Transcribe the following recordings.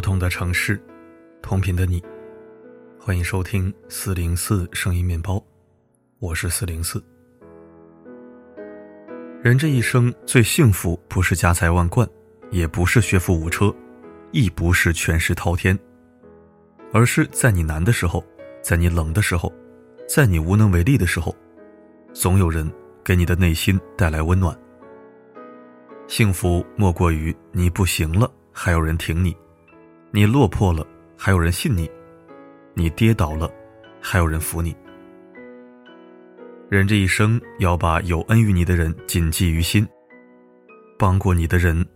不同的城市，同频的你，欢迎收听四零四声音面包，我是四零四。人这一生最幸福，不是家财万贯，也不是学富五车，亦不是权势滔天，而是在你难的时候，在你冷的时候，在你无能为力的时候，总有人给你的内心带来温暖。幸福莫过于你不行了，还有人挺你；你落魄了，还有人信你；你跌倒了，还有人扶你。人这一生要把有恩于你的人谨记于心。帮过你的人，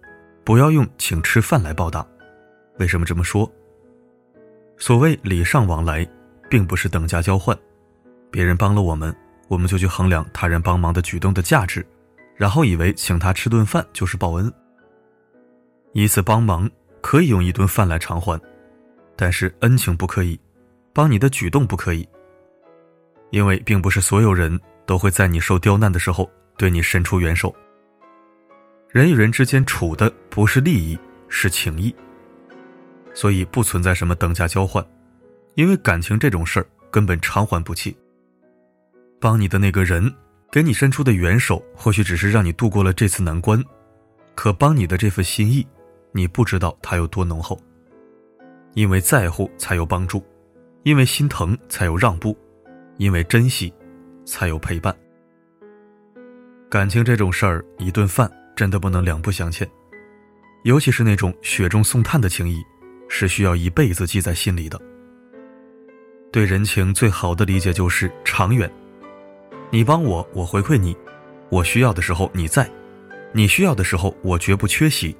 不要用请吃饭来报答。为什么这么说？所谓礼尚往来，并不是等价交换。别人帮了我们，我们就去衡量他人帮忙的举动的价值，然后以为请他吃顿饭就是报恩。一次帮忙可以用一顿饭来偿还，但是恩情不可以，帮你的举动不可以。因为并不是所有人都会在你受刁难的时候对你伸出援手。人与人之间处的不是利益，是情谊，所以不存在什么等价交换，因为感情这种事儿根本偿还不起。帮你的那个人给你伸出的援手，或许只是让你度过了这次难关，可帮你的这份心意，你不知道它有多浓厚。因为在乎才有帮助，因为心疼才有让步。因为珍惜，才有陪伴。感情这种事儿，一顿饭真的不能两不相欠，尤其是那种雪中送炭的情谊，是需要一辈子记在心里的。对人情最好的理解就是长远，你帮我，我回馈你；我需要的时候你在，你需要的时候我绝不缺席，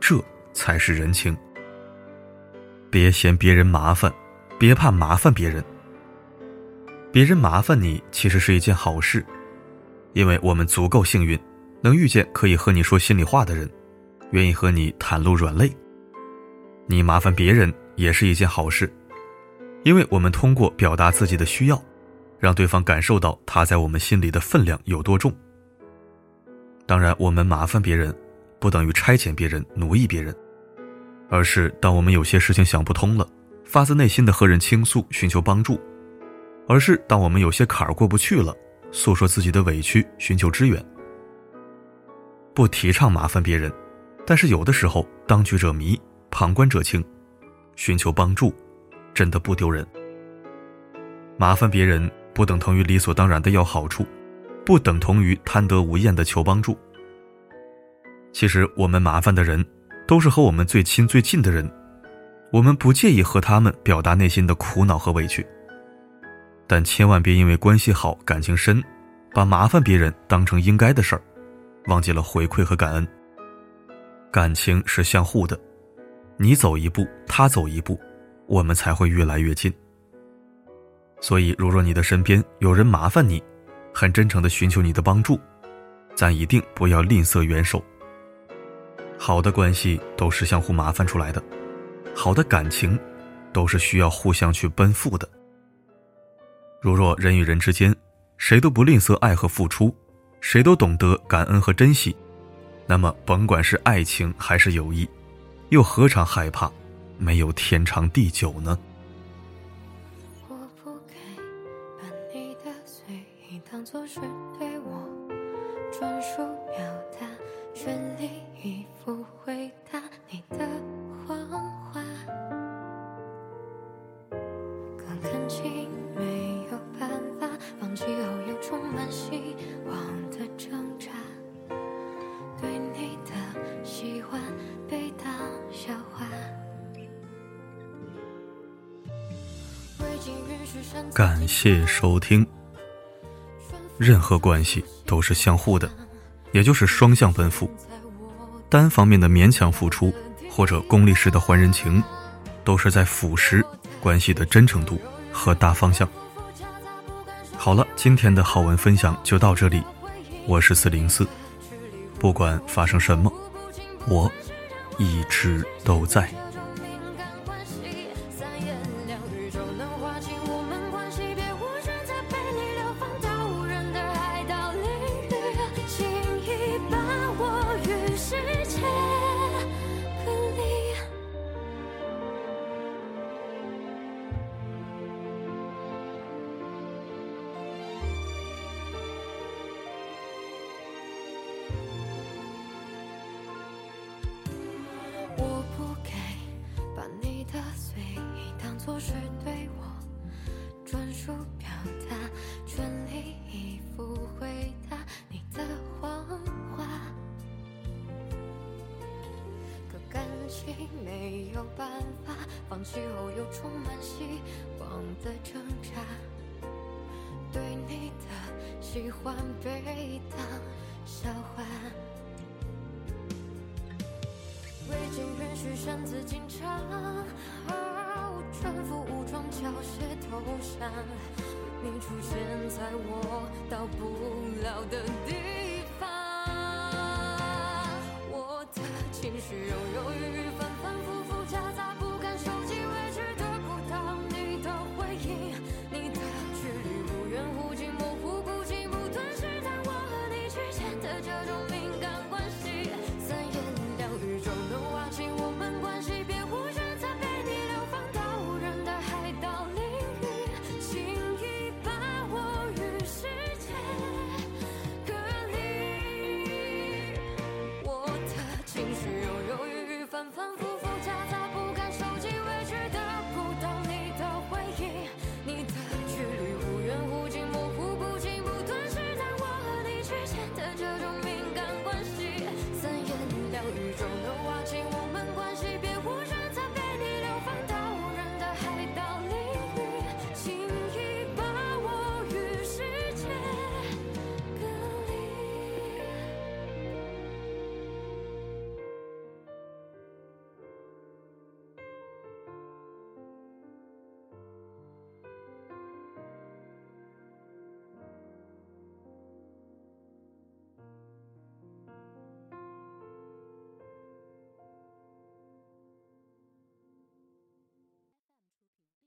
这才是人情。别嫌别人麻烦，别怕麻烦别人。别人麻烦你，其实是一件好事，因为我们足够幸运，能遇见可以和你说心里话的人，愿意和你袒露软肋。你麻烦别人也是一件好事，因为我们通过表达自己的需要，让对方感受到他在我们心里的分量有多重。当然，我们麻烦别人，不等于差遣别人、奴役别人，而是当我们有些事情想不通了，发自内心的和人倾诉，寻求帮助。而是当我们有些坎儿过不去了，诉说自己的委屈，寻求支援。不提倡麻烦别人，但是有的时候当局者迷，旁观者清，寻求帮助，真的不丢人。麻烦别人不等同于理所当然的要好处，不等同于贪得无厌的求帮助。其实我们麻烦的人，都是和我们最亲最近的人，我们不介意和他们表达内心的苦恼和委屈。但千万别因为关系好、感情深，把麻烦别人当成应该的事儿，忘记了回馈和感恩。感情是相互的，你走一步，他走一步，我们才会越来越近。所以，如若你的身边有人麻烦你，很真诚的寻求你的帮助，咱一定不要吝啬援手。好的关系都是相互麻烦出来的，好的感情，都是需要互相去奔赴的。如若人与人之间，谁都不吝啬爱和付出，谁都懂得感恩和珍惜，那么甭管是爱情还是友谊，又何尝害怕没有天长地久呢？我不该把你的嘴当做是放弃后又充满希望的挣扎对你的喜欢被当笑话感谢收听。任何关系都是相互的，也就是双向奔赴。单方面的勉强付出，或者功利式的还人情，都是在腐蚀关系的真诚度和大方向。好了，今天的好文分享就到这里。我是四零四，不管发生什么，我一直都在。作是对我专属表达，全力以赴回答你的谎话。可感情没有办法，放弃后又充满希望的挣扎。对你的喜欢被当笑话。未经允许擅自进场，全副武装缴械投降。你出现在我到不了的